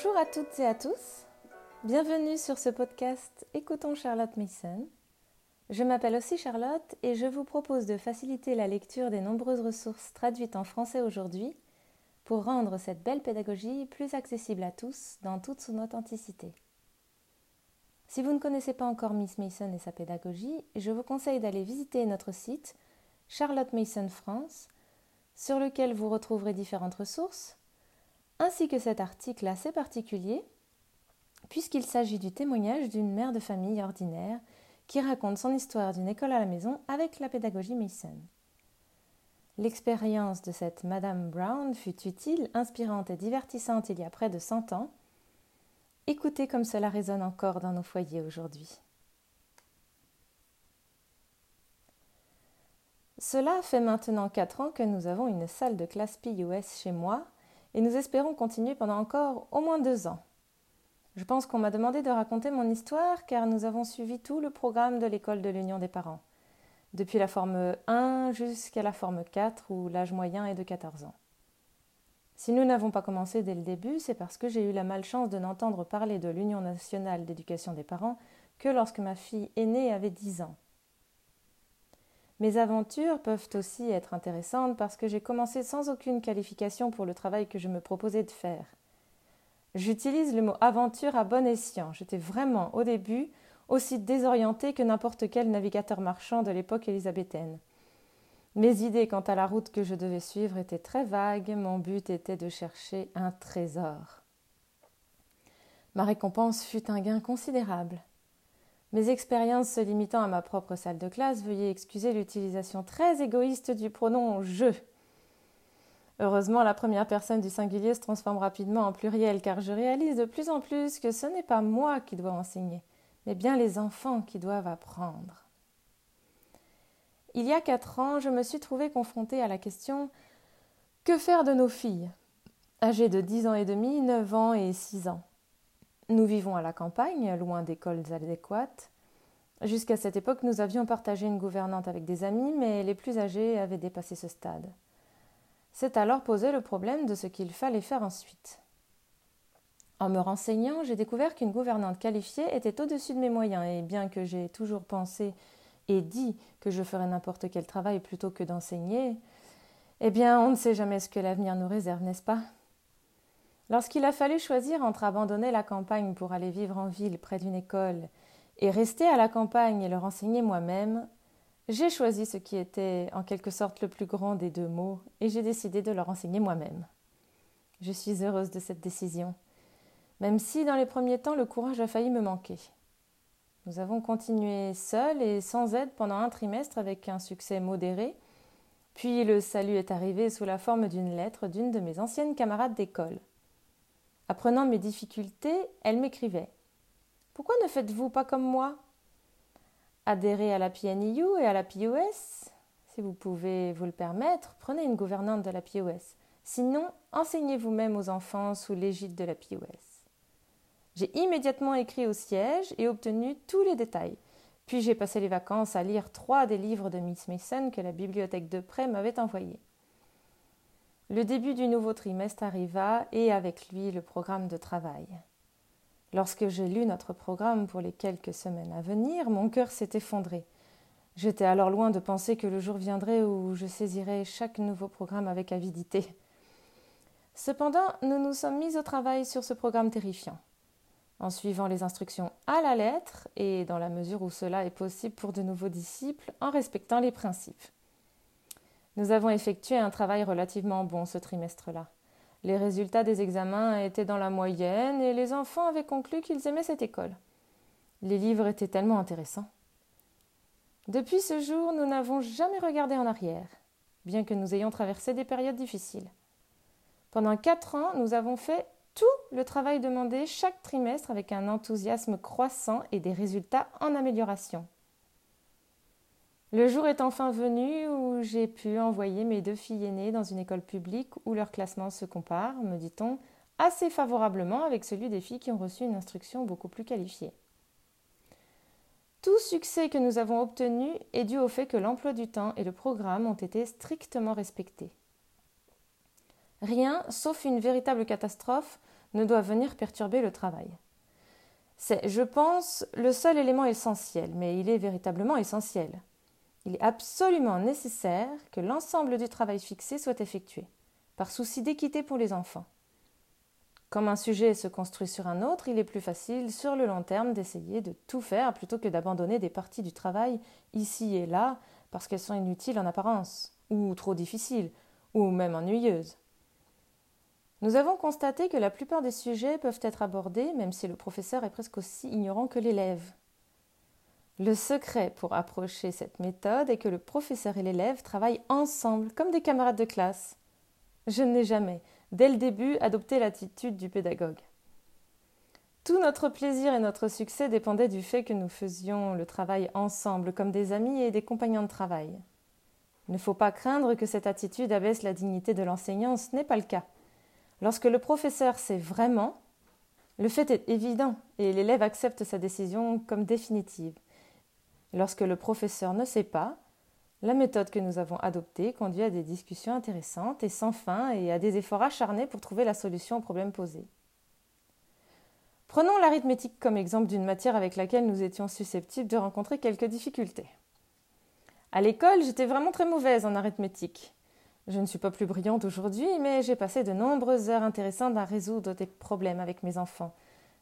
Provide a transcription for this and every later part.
Bonjour à toutes et à tous. Bienvenue sur ce podcast Écoutons Charlotte Mason. Je m'appelle aussi Charlotte et je vous propose de faciliter la lecture des nombreuses ressources traduites en français aujourd'hui pour rendre cette belle pédagogie plus accessible à tous dans toute son authenticité. Si vous ne connaissez pas encore Miss Mason et sa pédagogie, je vous conseille d'aller visiter notre site Charlotte Mason France, sur lequel vous retrouverez différentes ressources, ainsi que cet article assez particulier, puisqu'il s'agit du témoignage d'une mère de famille ordinaire qui raconte son histoire d'une école à la maison avec la pédagogie Mason. L'expérience de cette Madame Brown fut utile, inspirante et divertissante il y a près de cent ans. Écoutez comme cela résonne encore dans nos foyers aujourd'hui. Cela fait maintenant quatre ans que nous avons une salle de classe PUS chez moi et nous espérons continuer pendant encore au moins deux ans. Je pense qu'on m'a demandé de raconter mon histoire car nous avons suivi tout le programme de l'école de l'Union des parents, depuis la forme 1 jusqu'à la forme 4 où l'âge moyen est de 14 ans. Si nous n'avons pas commencé dès le début, c'est parce que j'ai eu la malchance de n'entendre parler de l'Union nationale d'éducation des parents que lorsque ma fille aînée avait 10 ans. Mes aventures peuvent aussi être intéressantes parce que j'ai commencé sans aucune qualification pour le travail que je me proposais de faire. J'utilise le mot aventure à bon escient. J'étais vraiment, au début, aussi désorientée que n'importe quel navigateur marchand de l'époque élisabéthaine. Mes idées quant à la route que je devais suivre étaient très vagues, mon but était de chercher un trésor. Ma récompense fut un gain considérable. Mes expériences se limitant à ma propre salle de classe, veuillez excuser l'utilisation très égoïste du pronom je. Heureusement, la première personne du singulier se transforme rapidement en pluriel, car je réalise de plus en plus que ce n'est pas moi qui dois enseigner, mais bien les enfants qui doivent apprendre. Il y a quatre ans, je me suis trouvée confrontée à la question Que faire de nos filles? Âgées de dix ans et demi, neuf ans et six ans? Nous vivons à la campagne, loin d'écoles adéquates. Jusqu'à cette époque, nous avions partagé une gouvernante avec des amis, mais les plus âgés avaient dépassé ce stade. C'est alors posé le problème de ce qu'il fallait faire ensuite. En me renseignant, j'ai découvert qu'une gouvernante qualifiée était au-dessus de mes moyens, et bien que j'ai toujours pensé et dit que je ferais n'importe quel travail plutôt que d'enseigner, eh bien, on ne sait jamais ce que l'avenir nous réserve, n'est-ce pas? Lorsqu'il a fallu choisir entre abandonner la campagne pour aller vivre en ville près d'une école et rester à la campagne et leur enseigner moi-même, j'ai choisi ce qui était en quelque sorte le plus grand des deux mots et j'ai décidé de leur enseigner moi-même. Je suis heureuse de cette décision, même si dans les premiers temps le courage a failli me manquer. Nous avons continué seuls et sans aide pendant un trimestre avec un succès modéré, puis le salut est arrivé sous la forme d'une lettre d'une de mes anciennes camarades d'école. Apprenant mes difficultés, elle m'écrivait Pourquoi ne faites-vous pas comme moi? Adhérez à la PNIU et à la POS. Si vous pouvez vous le permettre, prenez une gouvernante de la POS. Sinon, enseignez vous-même aux enfants sous l'égide de la POS. J'ai immédiatement écrit au siège et obtenu tous les détails. Puis j'ai passé les vacances à lire trois des livres de Miss Mason que la bibliothèque de près m'avait envoyés. Le début du nouveau trimestre arriva et avec lui le programme de travail. Lorsque j'ai lu notre programme pour les quelques semaines à venir, mon cœur s'est effondré. J'étais alors loin de penser que le jour viendrait où je saisirais chaque nouveau programme avec avidité. Cependant, nous nous sommes mis au travail sur ce programme terrifiant, en suivant les instructions à la lettre et, dans la mesure où cela est possible pour de nouveaux disciples, en respectant les principes. Nous avons effectué un travail relativement bon ce trimestre-là. Les résultats des examens étaient dans la moyenne et les enfants avaient conclu qu'ils aimaient cette école. Les livres étaient tellement intéressants. Depuis ce jour, nous n'avons jamais regardé en arrière, bien que nous ayons traversé des périodes difficiles. Pendant quatre ans, nous avons fait tout le travail demandé chaque trimestre avec un enthousiasme croissant et des résultats en amélioration. Le jour est enfin venu où j'ai pu envoyer mes deux filles aînées dans une école publique où leur classement se compare, me dit-on, assez favorablement avec celui des filles qui ont reçu une instruction beaucoup plus qualifiée. Tout succès que nous avons obtenu est dû au fait que l'emploi du temps et le programme ont été strictement respectés. Rien, sauf une véritable catastrophe, ne doivent venir perturber le travail. C'est, je pense, le seul élément essentiel, mais il est véritablement essentiel. Il est absolument nécessaire que l'ensemble du travail fixé soit effectué, par souci d'équité pour les enfants. Comme un sujet se construit sur un autre, il est plus facile sur le long terme d'essayer de tout faire plutôt que d'abandonner des parties du travail ici et là parce qu'elles sont inutiles en apparence, ou trop difficiles, ou même ennuyeuses. Nous avons constaté que la plupart des sujets peuvent être abordés même si le professeur est presque aussi ignorant que l'élève. Le secret pour approcher cette méthode est que le professeur et l'élève travaillent ensemble comme des camarades de classe. Je n'ai jamais, dès le début, adopté l'attitude du pédagogue. Tout notre plaisir et notre succès dépendaient du fait que nous faisions le travail ensemble comme des amis et des compagnons de travail. Il ne faut pas craindre que cette attitude abaisse la dignité de l'enseignant, ce n'est pas le cas. Lorsque le professeur sait vraiment, le fait est évident et l'élève accepte sa décision comme définitive. Lorsque le professeur ne sait pas, la méthode que nous avons adoptée conduit à des discussions intéressantes et sans fin et à des efforts acharnés pour trouver la solution au problème posé. Prenons l'arithmétique comme exemple d'une matière avec laquelle nous étions susceptibles de rencontrer quelques difficultés. À l'école, j'étais vraiment très mauvaise en arithmétique. Je ne suis pas plus brillante aujourd'hui, mais j'ai passé de nombreuses heures intéressantes à résoudre des problèmes avec mes enfants.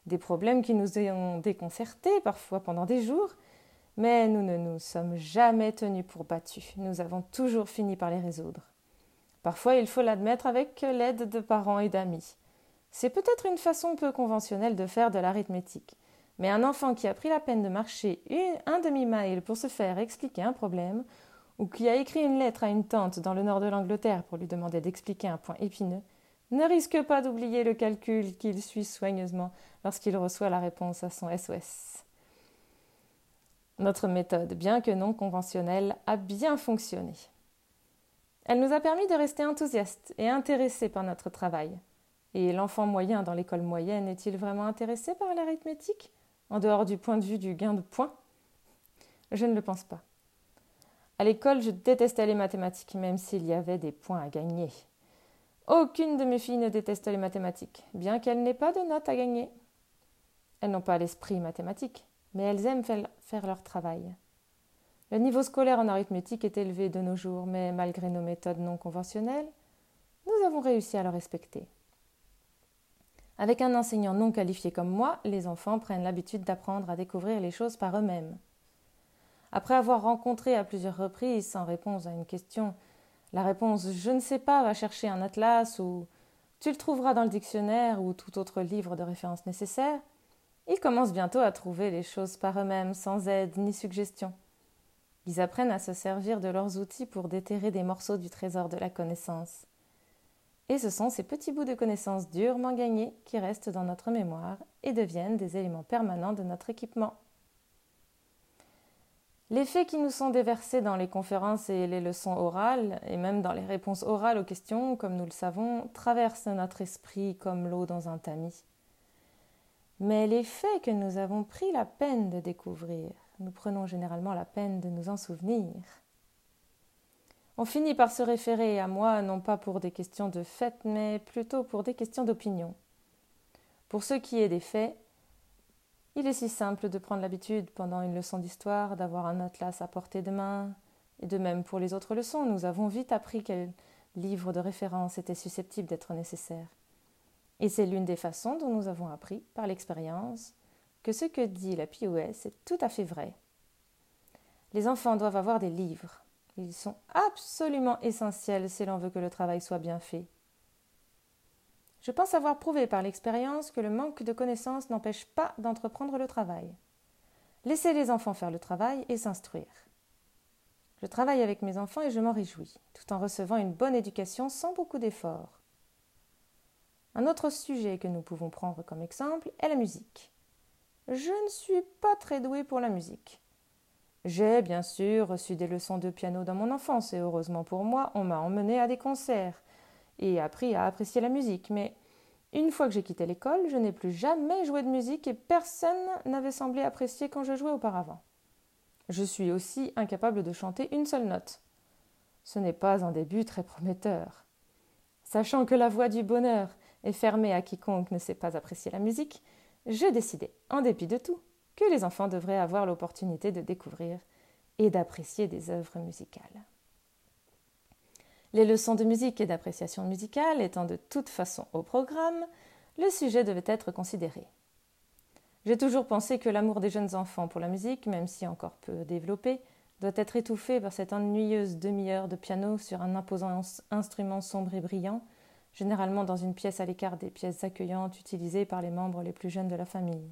Des problèmes qui nous ont déconcertés parfois pendant des jours, mais nous ne nous sommes jamais tenus pour battus. Nous avons toujours fini par les résoudre. Parfois, il faut l'admettre avec l'aide de parents et d'amis. C'est peut-être une façon peu conventionnelle de faire de l'arithmétique. Mais un enfant qui a pris la peine de marcher un demi-mile pour se faire expliquer un problème, ou qui a écrit une lettre à une tante dans le nord de l'Angleterre pour lui demander d'expliquer un point épineux, ne risque pas d'oublier le calcul qu'il suit soigneusement lorsqu'il reçoit la réponse à son SOS. Notre méthode, bien que non conventionnelle, a bien fonctionné. Elle nous a permis de rester enthousiastes et intéressés par notre travail. Et l'enfant moyen dans l'école moyenne est-il vraiment intéressé par l'arithmétique, en dehors du point de vue du gain de points? Je ne le pense pas. À l'école, je détestais les mathématiques, même s'il y avait des points à gagner. Aucune de mes filles ne déteste les mathématiques, bien qu'elles n'aient pas de notes à gagner. Elles n'ont pas l'esprit mathématique, mais elles aiment faire leur travail. Le niveau scolaire en arithmétique est élevé de nos jours, mais malgré nos méthodes non conventionnelles, nous avons réussi à le respecter. Avec un enseignant non qualifié comme moi, les enfants prennent l'habitude d'apprendre à découvrir les choses par eux-mêmes. Après avoir rencontré à plusieurs reprises sans réponse à une question, la réponse je ne sais pas va chercher un atlas ou tu le trouveras dans le dictionnaire ou tout autre livre de référence nécessaire, ils commencent bientôt à trouver les choses par eux-mêmes, sans aide ni suggestion. Ils apprennent à se servir de leurs outils pour déterrer des morceaux du trésor de la connaissance. Et ce sont ces petits bouts de connaissances durement gagnés qui restent dans notre mémoire et deviennent des éléments permanents de notre équipement. Les faits qui nous sont déversés dans les conférences et les leçons orales, et même dans les réponses orales aux questions, comme nous le savons, traversent notre esprit comme l'eau dans un tamis mais les faits que nous avons pris la peine de découvrir, nous prenons généralement la peine de nous en souvenir. On finit par se référer à moi non pas pour des questions de fait, mais plutôt pour des questions d'opinion. Pour ce qui est des faits, il est si simple de prendre l'habitude pendant une leçon d'histoire d'avoir un atlas à portée de main, et de même pour les autres leçons, nous avons vite appris quel livre de référence était susceptible d'être nécessaire. Et c'est l'une des façons dont nous avons appris par l'expérience que ce que dit la POS est tout à fait vrai. Les enfants doivent avoir des livres. Ils sont absolument essentiels si l'on veut que le travail soit bien fait. Je pense avoir prouvé par l'expérience que le manque de connaissances n'empêche pas d'entreprendre le travail. Laissez les enfants faire le travail et s'instruire. Je travaille avec mes enfants et je m'en réjouis, tout en recevant une bonne éducation sans beaucoup d'efforts. Un autre sujet que nous pouvons prendre comme exemple est la musique. Je ne suis pas très douée pour la musique. J'ai bien sûr reçu des leçons de piano dans mon enfance et heureusement pour moi, on m'a emmené à des concerts et appris à apprécier la musique, mais une fois que j'ai quitté l'école, je n'ai plus jamais joué de musique et personne n'avait semblé apprécier quand je jouais auparavant. Je suis aussi incapable de chanter une seule note. Ce n'est pas un début très prometteur. Sachant que la voix du bonheur et fermée à quiconque ne sait pas apprécier la musique, je décidai, en dépit de tout, que les enfants devraient avoir l'opportunité de découvrir et d'apprécier des œuvres musicales. Les leçons de musique et d'appréciation musicale étant de toute façon au programme, le sujet devait être considéré. J'ai toujours pensé que l'amour des jeunes enfants pour la musique, même si encore peu développé, doit être étouffé par cette ennuyeuse demi-heure de piano sur un imposant instrument sombre et brillant, généralement dans une pièce à l'écart des pièces accueillantes utilisées par les membres les plus jeunes de la famille.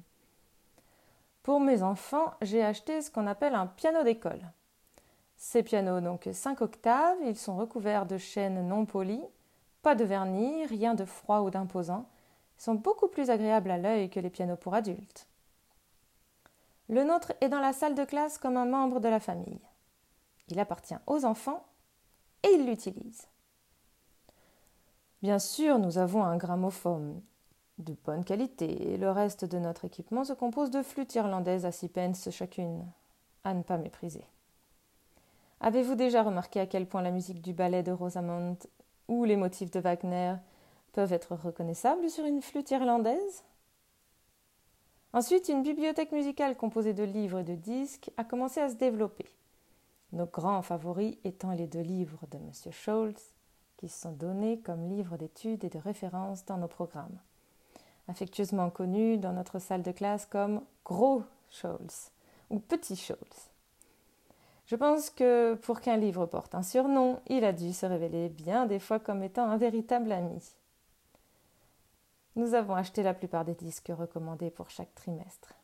Pour mes enfants, j'ai acheté ce qu'on appelle un piano d'école. Ces pianos, donc 5 octaves, ils sont recouverts de chaînes non polies, pas de vernis, rien de froid ou d'imposant, sont beaucoup plus agréables à l'œil que les pianos pour adultes. Le nôtre est dans la salle de classe comme un membre de la famille. Il appartient aux enfants et ils l'utilisent. Bien sûr, nous avons un gramophone de bonne qualité et le reste de notre équipement se compose de flûtes irlandaises à six pence chacune, à ne pas mépriser. Avez-vous déjà remarqué à quel point la musique du ballet de Rosamond ou les motifs de Wagner peuvent être reconnaissables sur une flûte irlandaise? Ensuite, une bibliothèque musicale composée de livres et de disques a commencé à se développer. Nos grands favoris étant les deux livres de M. Scholz, qui sont donnés comme livres d'études et de référence dans nos programmes, affectueusement connus dans notre salle de classe comme Gros Scholz ou Petit Scholz. Je pense que pour qu'un livre porte un surnom, il a dû se révéler bien des fois comme étant un véritable ami. Nous avons acheté la plupart des disques recommandés pour chaque trimestre.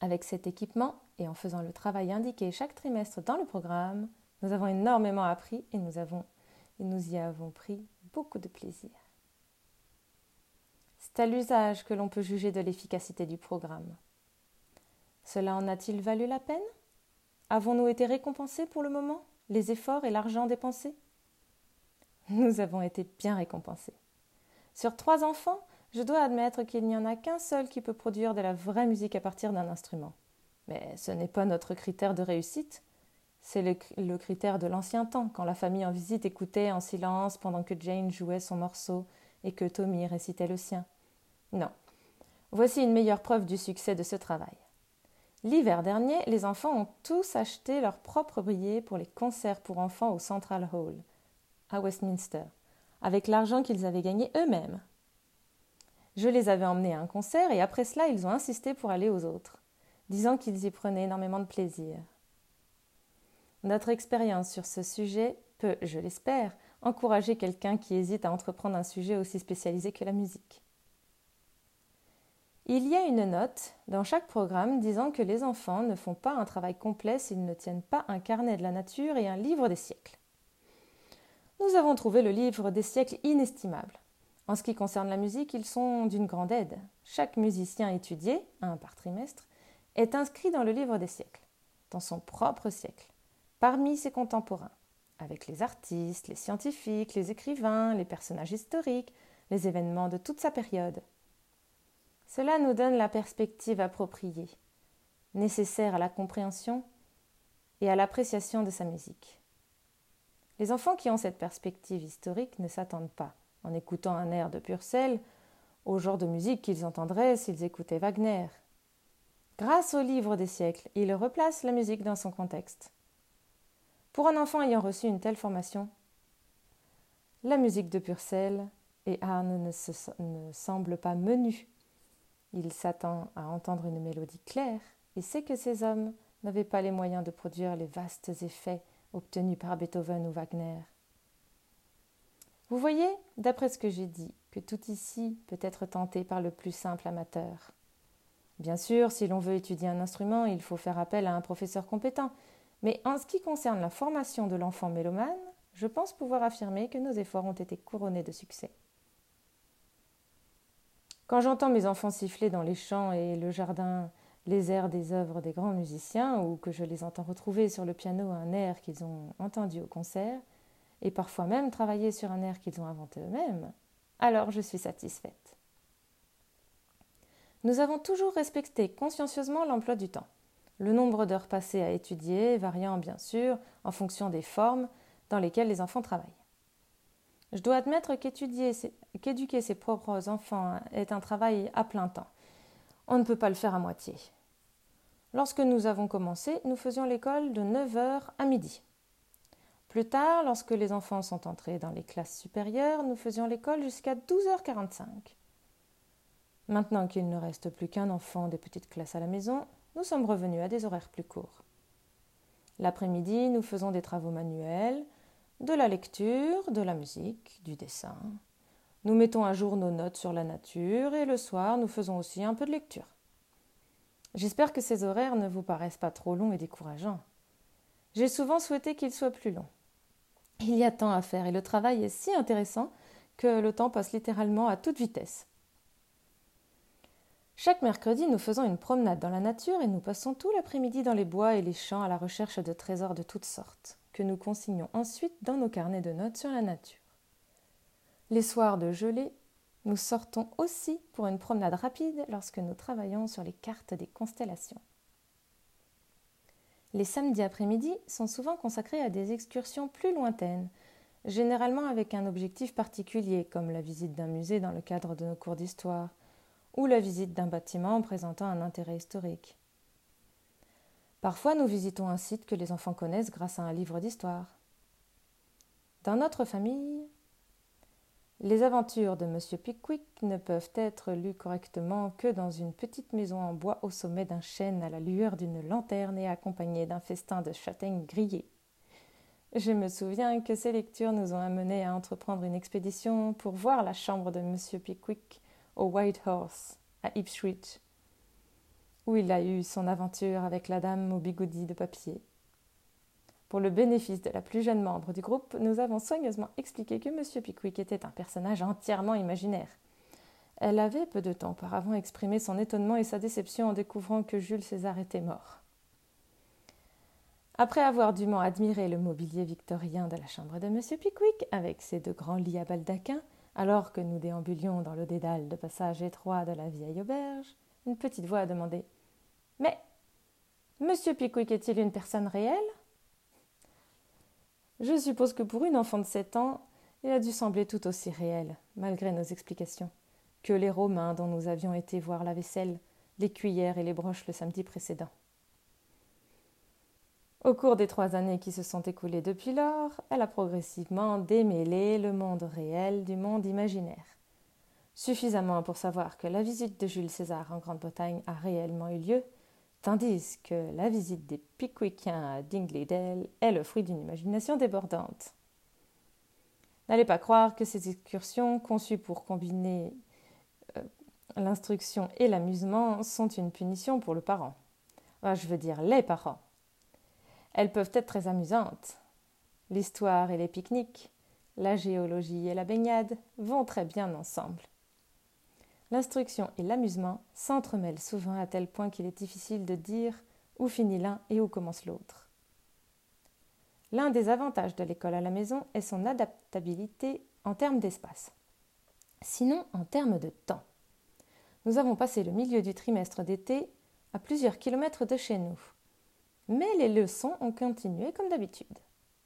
Avec cet équipement et en faisant le travail indiqué chaque trimestre dans le programme, nous avons énormément appris et nous, avons, et nous y avons pris beaucoup de plaisir. C'est à l'usage que l'on peut juger de l'efficacité du programme. Cela en a-t-il valu la peine? Avons-nous été récompensés pour le moment, les efforts et l'argent dépensés? Nous avons été bien récompensés. Sur trois enfants, je dois admettre qu'il n'y en a qu'un seul qui peut produire de la vraie musique à partir d'un instrument. Mais ce n'est pas notre critère de réussite. C'est le, critère de l'ancien temps, quand la famille en visite écoutait en silence pendant que Jane jouait son morceau et que Tommy récitait le sien. Non. Voici une meilleure preuve du succès de ce travail. L'hiver dernier, les enfants ont tous acheté leur propre billets pour les concerts pour enfants au Central Hall, à Westminster, avec l'argent qu'ils avaient gagné eux-mêmes. Je les avais emmenés à un concert et après cela, ils ont insisté pour aller aux autres, disant qu'ils y prenaient énormément de plaisir. Notre expérience sur ce sujet peut, je l'espère, encourager quelqu'un qui hésite à entreprendre un sujet aussi spécialisé que la musique. Il y a une note dans chaque programme disant que les enfants ne font pas un travail complet s'ils ne tiennent pas un carnet de la nature et un livre des siècles. Nous avons trouvé le livre des siècles inestimable. En ce qui concerne la musique, ils sont d'une grande aide. Chaque musicien étudié, un par trimestre, est inscrit dans le livre des siècles, dans son propre siècle, parmi ses contemporains, avec les artistes, les scientifiques, les écrivains, les personnages historiques, les événements de toute sa période. Cela nous donne la perspective appropriée, nécessaire à la compréhension et à l'appréciation de sa musique. Les enfants qui ont cette perspective historique ne s'attendent pas, en écoutant un air de Purcell, au genre de musique qu'ils entendraient s'ils écoutaient Wagner. Grâce au livre des siècles, ils replacent la musique dans son contexte. Pour un enfant ayant reçu une telle formation, la musique de Purcell et Arne ne, se, ne semble pas menue il s'attend à entendre une mélodie claire et sait que ces hommes n'avaient pas les moyens de produire les vastes effets obtenus par Beethoven ou Wagner. Vous voyez, d'après ce que j'ai dit, que tout ici peut être tenté par le plus simple amateur. Bien sûr, si l'on veut étudier un instrument, il faut faire appel à un professeur compétent, mais en ce qui concerne la formation de l'enfant mélomane, je pense pouvoir affirmer que nos efforts ont été couronnés de succès. Quand j'entends mes enfants siffler dans les champs et le jardin les airs des œuvres des grands musiciens, ou que je les entends retrouver sur le piano un air qu'ils ont entendu au concert, et parfois même travailler sur un air qu'ils ont inventé eux-mêmes, alors je suis satisfaite. Nous avons toujours respecté consciencieusement l'emploi du temps, le nombre d'heures passées à étudier variant bien sûr en fonction des formes dans lesquelles les enfants travaillent. Je dois admettre qu'éduquer ses propres enfants est un travail à plein temps. On ne peut pas le faire à moitié. Lorsque nous avons commencé, nous faisions l'école de 9h à midi. Plus tard, lorsque les enfants sont entrés dans les classes supérieures, nous faisions l'école jusqu'à 12h45. Maintenant qu'il ne reste plus qu'un enfant des petites classes à la maison, nous sommes revenus à des horaires plus courts. L'après-midi, nous faisons des travaux manuels, de la lecture, de la musique, du dessin. Nous mettons à jour nos notes sur la nature et le soir, nous faisons aussi un peu de lecture. J'espère que ces horaires ne vous paraissent pas trop longs et décourageants. J'ai souvent souhaité qu'ils soient plus longs. Il y a tant à faire et le travail est si intéressant que le temps passe littéralement à toute vitesse. Chaque mercredi, nous faisons une promenade dans la nature et nous passons tout l'après-midi dans les bois et les champs à la recherche de trésors de toutes sortes, que nous consignons ensuite dans nos carnets de notes sur la nature. Les soirs de gelée, nous sortons aussi pour une promenade rapide lorsque nous travaillons sur les cartes des constellations. Les samedis après-midi sont souvent consacrés à des excursions plus lointaines, généralement avec un objectif particulier, comme la visite d'un musée dans le cadre de nos cours d'histoire, ou la visite d'un bâtiment présentant un intérêt historique. Parfois, nous visitons un site que les enfants connaissent grâce à un livre d'histoire. Dans notre famille, les aventures de M. Pickwick ne peuvent être lues correctement que dans une petite maison en bois au sommet d'un chêne à la lueur d'une lanterne et accompagnée d'un festin de châtaignes grillées. Je me souviens que ces lectures nous ont amenés à entreprendre une expédition pour voir la chambre de M. Pickwick au White Horse, à Ipswich, où il a eu son aventure avec la dame au bigoudi de papier. Pour le bénéfice de la plus jeune membre du groupe, nous avons soigneusement expliqué que M. Pickwick était un personnage entièrement imaginaire. Elle avait peu de temps auparavant exprimé son étonnement et sa déception en découvrant que Jules César était mort. Après avoir dûment admiré le mobilier victorien de la chambre de M. Pickwick, avec ses deux grands lits à baldaquin, alors que nous déambulions dans le dédale de passage étroit de la vieille auberge, une petite voix a demandé Mais M. Pickwick est-il une personne réelle? Je suppose que pour une enfant de sept ans, il a dû sembler tout aussi réel, malgré nos explications, que les Romains dont nous avions été voir la vaisselle, les cuillères et les broches le samedi précédent. Au cours des trois années qui se sont écoulées depuis lors, elle a progressivement démêlé le monde réel du monde imaginaire. Suffisamment pour savoir que la visite de Jules César en Grande-Bretagne a réellement eu lieu, tandis que la visite des Pickwickiens à Dingley est le fruit d'une imagination débordante. N'allez pas croire que ces excursions, conçues pour combiner euh, l'instruction et l'amusement, sont une punition pour le parent. je veux dire les parents. Elles peuvent être très amusantes. L'histoire et les pique-niques, la géologie et la baignade vont très bien ensemble. L'instruction et l'amusement s'entremêlent souvent à tel point qu'il est difficile de dire où finit l'un et où commence l'autre. L'un des avantages de l'école à la maison est son adaptabilité en termes d'espace. Sinon, en termes de temps. Nous avons passé le milieu du trimestre d'été à plusieurs kilomètres de chez nous. Mais les leçons ont continué comme d'habitude.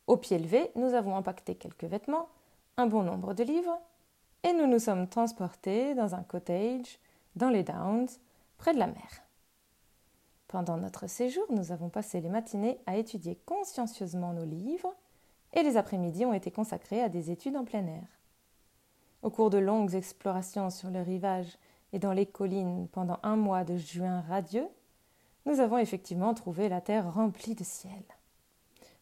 Au pied levé, nous avons empaqueté quelques vêtements, un bon nombre de livres et nous nous sommes transportés dans un cottage dans les Downs, près de la mer. Pendant notre séjour, nous avons passé les matinées à étudier consciencieusement nos livres et les après-midi ont été consacrés à des études en plein air. Au cours de longues explorations sur le rivage et dans les collines pendant un mois de juin radieux, nous avons effectivement trouvé la terre remplie de ciel.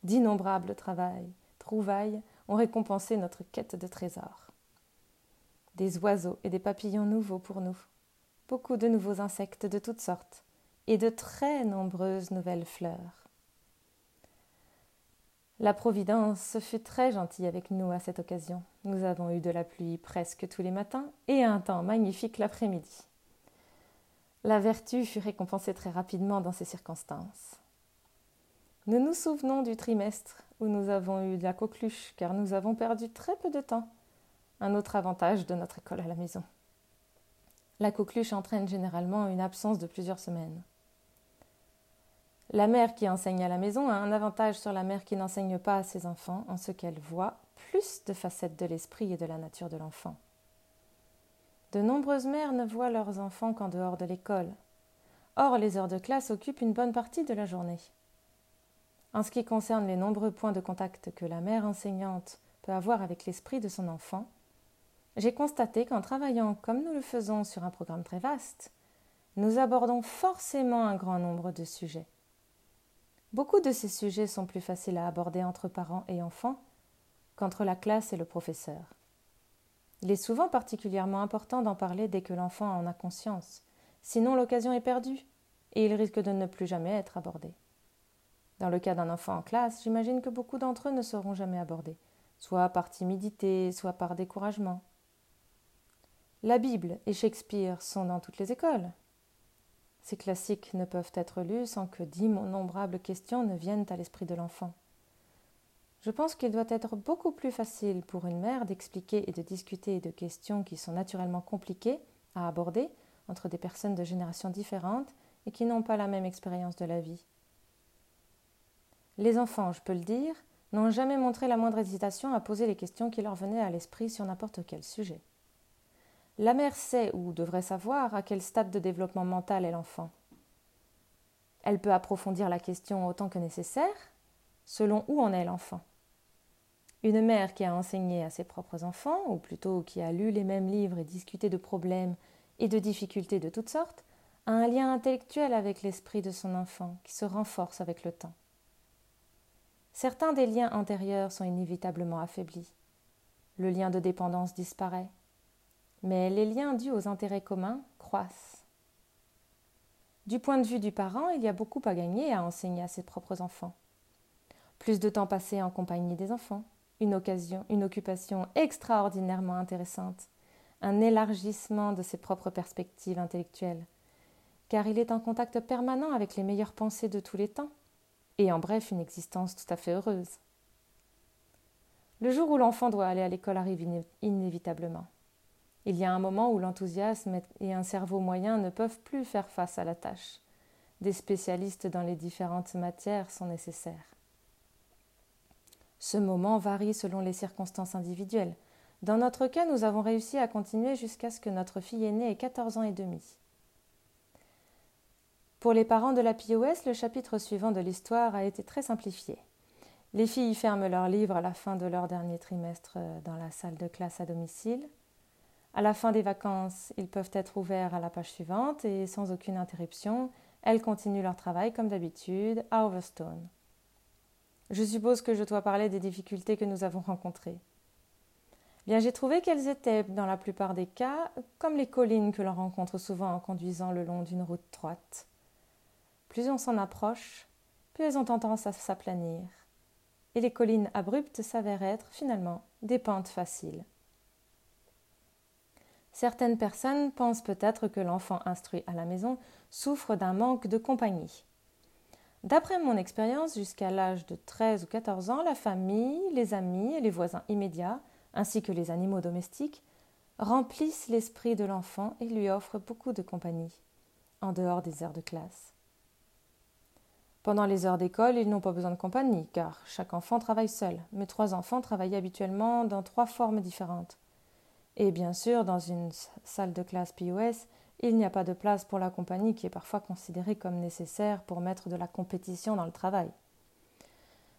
D'innombrables travails, trouvailles ont récompensé notre quête de trésors des oiseaux et des papillons nouveaux pour nous, beaucoup de nouveaux insectes de toutes sortes, et de très nombreuses nouvelles fleurs. La Providence fut très gentille avec nous à cette occasion. Nous avons eu de la pluie presque tous les matins et un temps magnifique l'après-midi. La vertu fut récompensée très rapidement dans ces circonstances. Nous nous souvenons du trimestre où nous avons eu la coqueluche car nous avons perdu très peu de temps un autre avantage de notre école à la maison. La coqueluche entraîne généralement une absence de plusieurs semaines. La mère qui enseigne à la maison a un avantage sur la mère qui n'enseigne pas à ses enfants en ce qu'elle voit plus de facettes de l'esprit et de la nature de l'enfant. De nombreuses mères ne voient leurs enfants qu'en dehors de l'école. Or, les heures de classe occupent une bonne partie de la journée. En ce qui concerne les nombreux points de contact que la mère enseignante peut avoir avec l'esprit de son enfant, j'ai constaté qu'en travaillant comme nous le faisons sur un programme très vaste, nous abordons forcément un grand nombre de sujets. Beaucoup de ces sujets sont plus faciles à aborder entre parents et enfants qu'entre la classe et le professeur. Il est souvent particulièrement important d'en parler dès que l'enfant en a conscience, sinon l'occasion est perdue et il risque de ne plus jamais être abordé. Dans le cas d'un enfant en classe, j'imagine que beaucoup d'entre eux ne seront jamais abordés, soit par timidité, soit par découragement. La Bible et Shakespeare sont dans toutes les écoles. Ces classiques ne peuvent être lus sans que d'innombrables questions ne viennent à l'esprit de l'enfant. Je pense qu'il doit être beaucoup plus facile pour une mère d'expliquer et de discuter de questions qui sont naturellement compliquées à aborder entre des personnes de générations différentes et qui n'ont pas la même expérience de la vie. Les enfants, je peux le dire, n'ont jamais montré la moindre hésitation à poser les questions qui leur venaient à l'esprit sur n'importe quel sujet. La mère sait ou devrait savoir à quel stade de développement mental est l'enfant. Elle peut approfondir la question autant que nécessaire, selon où en est l'enfant. Une mère qui a enseigné à ses propres enfants, ou plutôt qui a lu les mêmes livres et discuté de problèmes et de difficultés de toutes sortes, a un lien intellectuel avec l'esprit de son enfant qui se renforce avec le temps. Certains des liens antérieurs sont inévitablement affaiblis. Le lien de dépendance disparaît, mais les liens dus aux intérêts communs croissent. Du point de vue du parent, il y a beaucoup à gagner à enseigner à ses propres enfants. Plus de temps passé en compagnie des enfants, une occasion, une occupation extraordinairement intéressante, un élargissement de ses propres perspectives intellectuelles, car il est en contact permanent avec les meilleures pensées de tous les temps, et en bref une existence tout à fait heureuse. Le jour où l'enfant doit aller à l'école arrive inévitablement. Il y a un moment où l'enthousiasme et un cerveau moyen ne peuvent plus faire face à la tâche. Des spécialistes dans les différentes matières sont nécessaires. Ce moment varie selon les circonstances individuelles. Dans notre cas, nous avons réussi à continuer jusqu'à ce que notre fille aînée ait 14 ans et demi. Pour les parents de la POS, le chapitre suivant de l'histoire a été très simplifié. Les filles ferment leurs livres à la fin de leur dernier trimestre euh, dans la salle de classe à domicile. À la fin des vacances, ils peuvent être ouverts à la page suivante et sans aucune interruption, elles continuent leur travail comme d'habitude à Overstone. Je suppose que je dois parler des difficultés que nous avons rencontrées. Bien, j'ai trouvé qu'elles étaient, dans la plupart des cas, comme les collines que l'on rencontre souvent en conduisant le long d'une route droite. Plus on s'en approche, plus elles ont tendance à s'aplanir. Et les collines abruptes s'avèrent être, finalement, des pentes faciles. Certaines personnes pensent peut-être que l'enfant instruit à la maison souffre d'un manque de compagnie. D'après mon expérience, jusqu'à l'âge de 13 ou 14 ans, la famille, les amis et les voisins immédiats, ainsi que les animaux domestiques, remplissent l'esprit de l'enfant et lui offrent beaucoup de compagnie, en dehors des heures de classe. Pendant les heures d'école, ils n'ont pas besoin de compagnie, car chaque enfant travaille seul, mais trois enfants travaillent habituellement dans trois formes différentes. Et bien sûr, dans une salle de classe POS, il n'y a pas de place pour la compagnie qui est parfois considérée comme nécessaire pour mettre de la compétition dans le travail.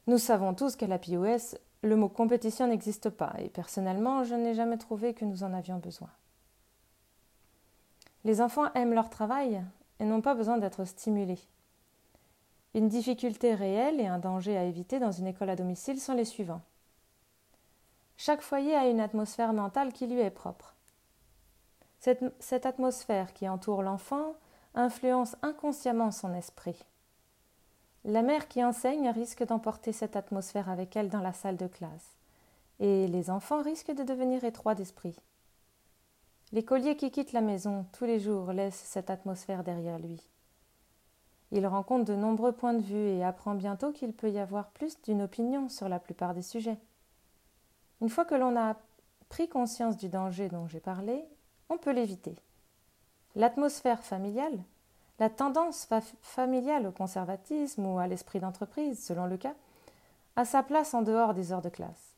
Nous savons tous qu'à la POS, le mot compétition n'existe pas, et personnellement, je n'ai jamais trouvé que nous en avions besoin. Les enfants aiment leur travail et n'ont pas besoin d'être stimulés. Une difficulté réelle et un danger à éviter dans une école à domicile sont les suivants. Chaque foyer a une atmosphère mentale qui lui est propre. Cette, atmosphère qui entoure l'enfant influence inconsciemment son esprit. La mère qui enseigne risque d'emporter cette atmosphère avec elle dans la salle de classe, et les enfants risquent de devenir étroits d'esprit. L'écolier qui quitte la maison tous les jours laisse cette atmosphère derrière lui. Il rencontre de nombreux points de vue et apprend bientôt qu'il peut y avoir plus d'une opinion sur la plupart des sujets. Une fois que l'on a pris conscience du danger dont j'ai parlé, peut l'éviter. L'atmosphère familiale, la tendance familiale au conservatisme ou à l'esprit d'entreprise, selon le cas, a sa place en dehors des heures de classe.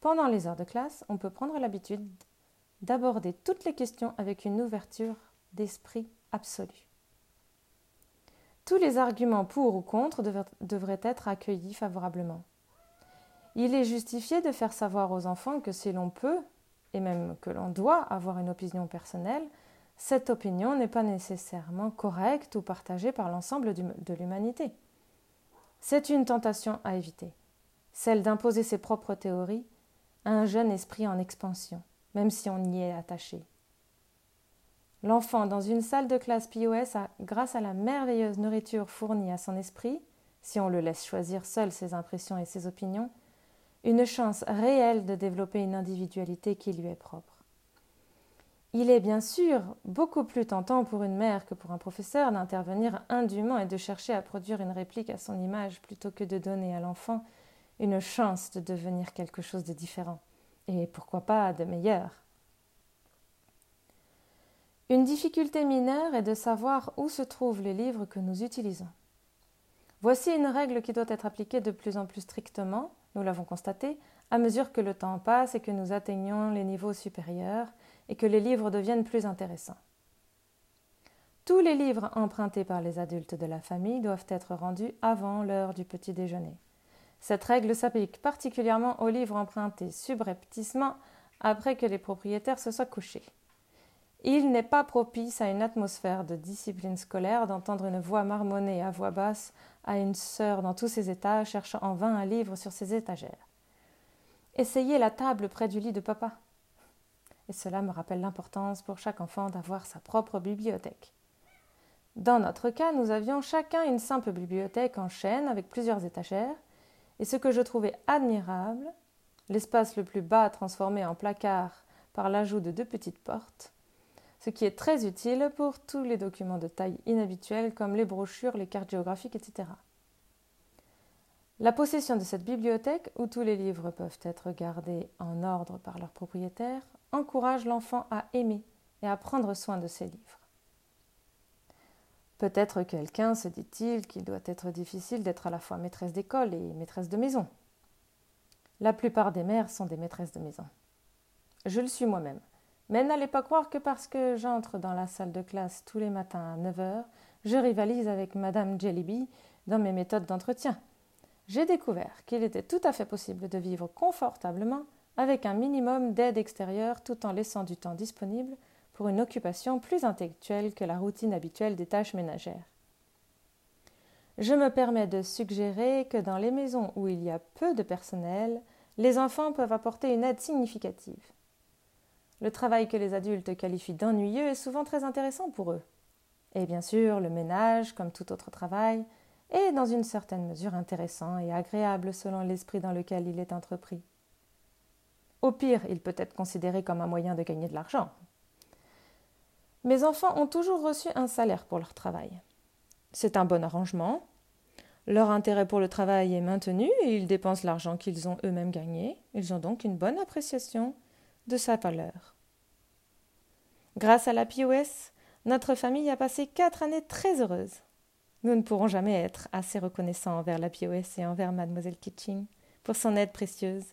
Pendant les heures de classe, on peut prendre l'habitude d'aborder toutes les questions avec une ouverture d'esprit absolue. Tous les arguments pour ou contre devraient être accueillis favorablement. Il est justifié de faire savoir aux enfants que si l'on peut, et même que l'on doit avoir une opinion personnelle, cette opinion n'est pas nécessairement correcte ou partagée par l'ensemble de l'humanité. C'est une tentation à éviter, celle d'imposer ses propres théories à un jeune esprit en expansion, même si on y est attaché. L'enfant dans une salle de classe POS a, grâce à la merveilleuse nourriture fournie à son esprit, si on le laisse choisir seul ses impressions et ses opinions, une chance réelle de développer une individualité qui lui est propre. Il est bien sûr beaucoup plus tentant pour une mère que pour un professeur d'intervenir indûment et de chercher à produire une réplique à son image plutôt que de donner à l'enfant une chance de devenir quelque chose de différent, et pourquoi pas de meilleur. Une difficulté mineure est de savoir où se trouvent les livres que nous utilisons. Voici une règle qui doit être appliquée de plus en plus strictement nous l'avons constaté, à mesure que le temps passe et que nous atteignons les niveaux supérieurs et que les livres deviennent plus intéressants. Tous les livres empruntés par les adultes de la famille doivent être rendus avant l'heure du petit déjeuner. Cette règle s'applique particulièrement aux livres empruntés subrepticement après que les propriétaires se soient couchés. Il n'est pas propice à une atmosphère de discipline scolaire d'entendre une voix marmonner à voix basse à une sœur dans tous ses états cherchant en vain un livre sur ses étagères. Essayez la table près du lit de papa. Et cela me rappelle l'importance pour chaque enfant d'avoir sa propre bibliothèque. Dans notre cas, nous avions chacun une simple bibliothèque en chaîne avec plusieurs étagères, et ce que je trouvais admirable, l'espace le plus bas transformé en placard par l'ajout de deux petites portes, ce qui est très utile pour tous les documents de taille inhabituelle comme les brochures, les cartes géographiques, etc. La possession de cette bibliothèque, où tous les livres peuvent être gardés en ordre par leur propriétaire, encourage l'enfant à aimer et à prendre soin de ses livres. Peut-être quelqu'un se dit-il qu'il doit être difficile d'être à la fois maîtresse d'école et maîtresse de maison. La plupart des mères sont des maîtresses de maison. Je le suis moi-même. Mais n'allez pas croire que parce que j'entre dans la salle de classe tous les matins à 9 heures, je rivalise avec Madame Jellyby dans mes méthodes d'entretien. J'ai découvert qu'il était tout à fait possible de vivre confortablement avec un minimum d'aide extérieure tout en laissant du temps disponible pour une occupation plus intellectuelle que la routine habituelle des tâches ménagères. Je me permets de suggérer que dans les maisons où il y a peu de personnel, les enfants peuvent apporter une aide significative. Le travail que les adultes qualifient d'ennuyeux est souvent très intéressant pour eux. Et bien sûr, le ménage, comme tout autre travail, est dans une certaine mesure intéressant et agréable selon l'esprit dans lequel il est entrepris. Au pire, il peut être considéré comme un moyen de gagner de l'argent. Mes enfants ont toujours reçu un salaire pour leur travail. C'est un bon arrangement. Leur intérêt pour le travail est maintenu et ils dépensent l'argent qu'ils ont eux-mêmes gagné. Ils ont donc une bonne appréciation de sa valeur. Grâce à la POS, notre famille a passé quatre années très heureuses. Nous ne pourrons jamais être assez reconnaissants envers la POS et envers mademoiselle Kitching pour son aide précieuse,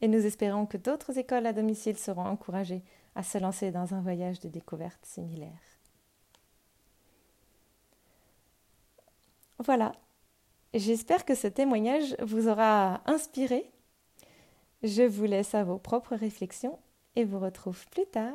et nous espérons que d'autres écoles à domicile seront encouragées à se lancer dans un voyage de découverte similaire. Voilà, j'espère que ce témoignage vous aura inspiré je vous laisse à vos propres réflexions et vous retrouve plus tard